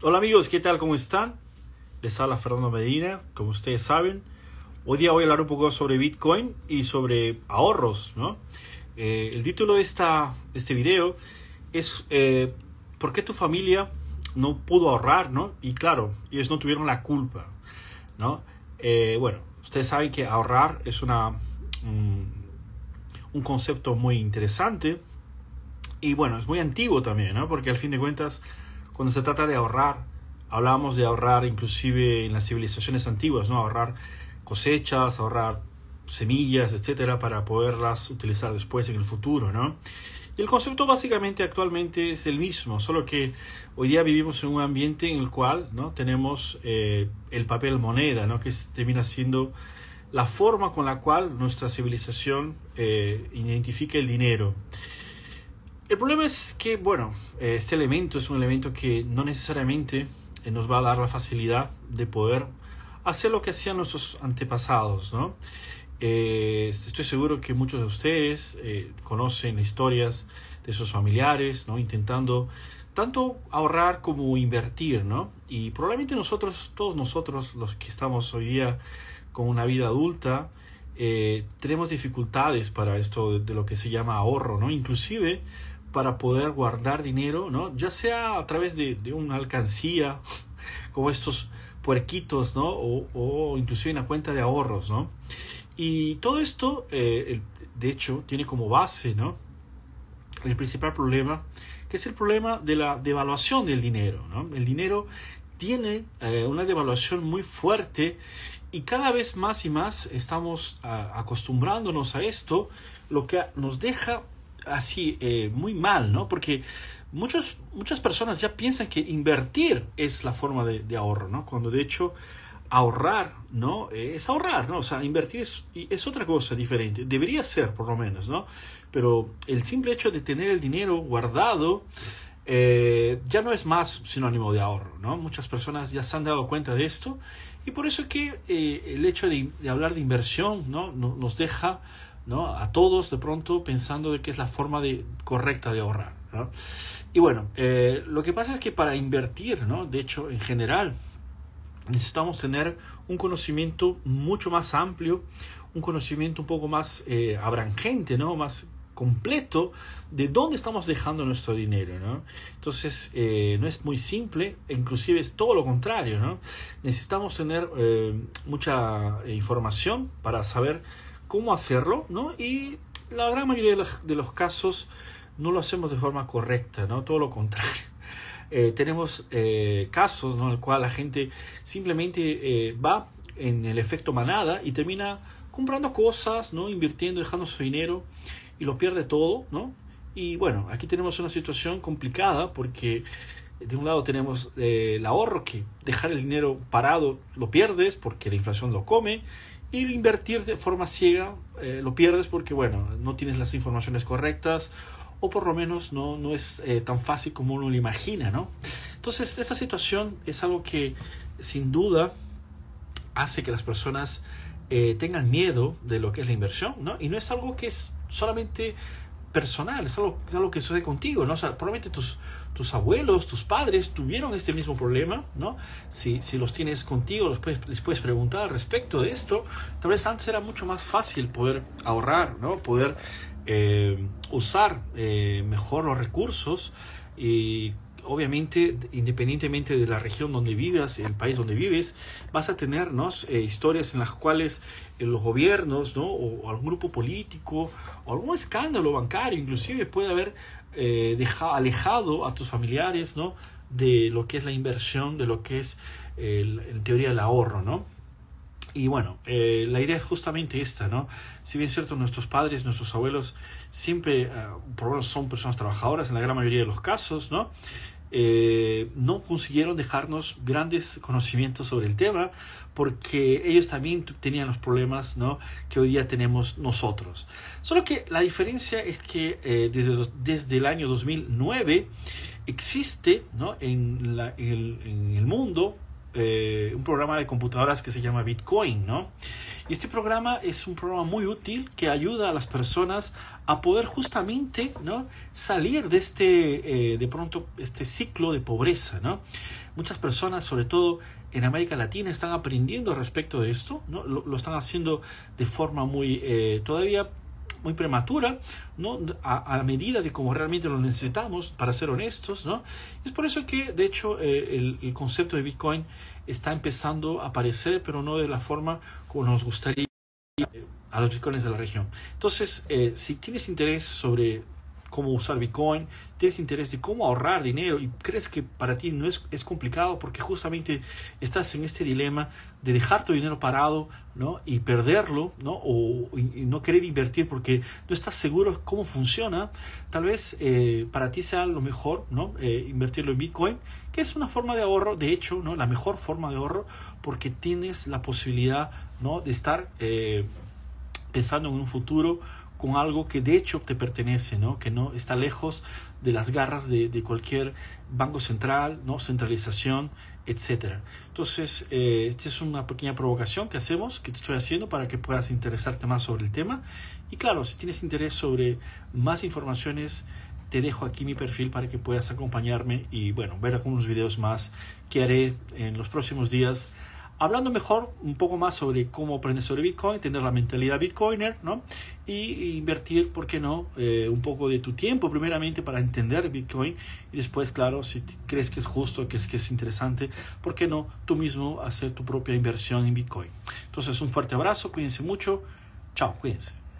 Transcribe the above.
Hola amigos, ¿qué tal? ¿Cómo están? Les habla Fernando Medina, como ustedes saben. Hoy día voy a hablar un poco sobre Bitcoin y sobre ahorros, ¿no? Eh, el título de, esta, este video es eh, ¿Por qué tu familia no pudo ahorrar, ¿no? Y claro, ellos no tuvieron la culpa, ¿no? Eh, bueno, ustedes saben que ahorrar es una, un concepto muy interesante y bueno, es muy antiguo también, ¿no? Porque al fin de cuentas cuando se trata de ahorrar, hablábamos de ahorrar inclusive en las civilizaciones antiguas, ¿no? Ahorrar cosechas, ahorrar semillas, etcétera, para poderlas utilizar después en el futuro, ¿no? Y el concepto básicamente actualmente es el mismo, solo que hoy día vivimos en un ambiente en el cual ¿no? tenemos eh, el papel moneda, ¿no? que termina siendo la forma con la cual nuestra civilización eh, identifica el dinero. El problema es que, bueno, este elemento es un elemento que no necesariamente eh, nos va a dar la facilidad de poder hacer lo que hacían nuestros antepasados, ¿no? Eh, estoy seguro que muchos de ustedes eh, conocen historias de sus familiares, ¿no? Intentando tanto ahorrar como invertir, ¿no? Y probablemente nosotros, todos nosotros, los que estamos hoy día con una vida adulta, tenemos dificultades para esto de, de, lo que se llama ahorro, ¿no? Inclusive para poder guardar dinero, ¿no? Ya sea a través de, de una alcancía, como estos puerquitos, ¿no? O, o, inclusive una cuenta de ahorros, ¿no? Y todo esto, eh, de hecho, tiene como base, ¿no? El principal problema, que es el problema de la devaluación del dinero, ¿no? El dinero tiene eh, una devaluación muy fuerte y cada vez más y más estamos a, acostumbrándonos a esto, lo que nos deja así eh, muy mal, ¿no? Porque muchas personas ya piensan que invertir es la forma de, ahorro, ¿no? Cuando de hecho ahorrar, ¿no? Es ahorrar, ¿no? O sea, invertir es, es, otra cosa diferente. Debería ser, por lo menos, ¿no? Pero el simple hecho de tener el dinero guardado eh, ya no es más sinónimo de ahorro, ¿no? Muchas personas ya se han dado cuenta de esto y por eso es que eh, el hecho de, de, hablar de inversión, ¿no? Nos deja ¿no? a todos de pronto pensando de que es la forma de, correcta de ahorrar. ¿no? Y bueno, eh, lo que pasa es que para invertir, ¿no? de hecho, en general, necesitamos tener un conocimiento mucho más amplio, un conocimiento un poco más eh, abrangente, ¿no? más completo de dónde estamos dejando nuestro dinero. ¿no? Entonces, eh, no es muy simple, inclusive es todo lo contrario. ¿no? Necesitamos tener eh, mucha información para saber cómo hacerlo, ¿no? Y la gran mayoría de los, de los, casos no lo hacemos de forma correcta, ¿no? Todo lo contrario. Eh, tenemos eh, casos, ¿no? En el cual la gente simplemente eh, va en el efecto manada y termina comprando cosas, ¿no? Invirtiendo, dejando su dinero y lo pierde todo, ¿no? Y bueno, aquí tenemos una situación complicada porque de un lado tenemos el ahorro que dejar el dinero parado lo pierdes porque la inflación lo come y invertir de forma ciega eh, lo pierdes porque, bueno, no tienes las informaciones correctas o por lo menos no, no es eh, tan fácil como uno lo imagina, ¿no? Entonces, esta situación es algo que sin duda hace que las personas eh, tengan miedo de lo que es la inversión, ¿no? Y no es algo que es solamente personal, es algo, que sucede contigo, ¿no? Probablemente tus, tus abuelos, tus padres tuvieron este mismo problema, ¿no? Si, si los tienes contigo, los puedes, les puedes preguntar al respecto de esto. Tal vez antes era mucho más fácil poder ahorrar, ¿no? Poder eh, usar eh, mejor los recursos y obviamente, independientemente de la región donde vivas, el país donde vives, vas a tener ¿no? eh, historias en las cuales eh, los gobiernos ¿no? o, algún grupo político o algún escándalo bancario inclusive puede haber eh, alejado a tus familiares ¿no? de lo que es la inversión, de lo que es el, en teoría el ahorro, ¿no? Y bueno, eh, la idea es justamente esta, ¿no? Si bien es cierto, nuestros padres, nuestros abuelos siempre, por lo menos son personas trabajadoras en la gran mayoría de los casos, ¿no? Eh, no consiguieron dejarnos grandes conocimientos sobre el tema porque ellos también tenían los problemas ¿no? que hoy día tenemos nosotros. Solo que la diferencia es que eh, desde, desde el año 2009 existe ¿no? en, la, el, en el mundo eh, un programa de computadoras que se llama Bitcoin, ¿no? Y este programa es un programa muy útil que ayuda a las personas a poder justamente, ¿no? Salir de este, eh, de pronto, este ciclo de pobreza, ¿no? Muchas personas, sobre todo en América Latina, están aprendiendo respecto de esto, ¿no? Lo, están haciendo de forma muy, eh, todavía muy prematura, ¿no? A, a, medida de como realmente lo necesitamos, para ser honestos, ¿no? Es por eso que, de hecho, eh, el, el, concepto de Bitcoin está empezando a aparecer, pero no de la forma como nos gustaría a los bitcoins de la región. Entonces, eh, si tienes interés sobre cómo usar Bitcoin, tienes interés de cómo ahorrar dinero y crees que para ti no es, es complicado porque justamente estás en este dilema de dejar tu dinero parado ¿no? y perderlo ¿no? o y, no querer invertir porque no estás seguro cómo funciona, tal vez eh, para ti sea lo mejor ¿no? Eh, invertirlo en Bitcoin, que es una forma de ahorro, de hecho, ¿no? la mejor forma de ahorro porque tienes la posibilidad ¿no? de estar eh, pensando en un futuro con algo que de hecho te pertenece, ¿no? que no está lejos de las garras de, cualquier banco central, ¿no? centralización, etc. Entonces, eh, esta es una pequeña provocación que hacemos, que te estoy haciendo para que puedas interesarte más sobre el tema. Y claro, si tienes interés sobre más informaciones, te dejo aquí mi perfil para que puedas acompañarme y bueno, ver algunos videos más que haré en los próximos días hablando mejor un poco más sobre cómo aprender sobre Bitcoin, tener la mentalidad Bitcoiner, ¿no? Y invertir, ¿por qué no? Eh, un poco de tu tiempo primeramente para entender Bitcoin y después, claro, si crees que es justo, que es, que es interesante, ¿por qué no tú mismo hacer tu propia inversión en Bitcoin? Entonces, un fuerte abrazo, cuídense mucho, chao, cuídense.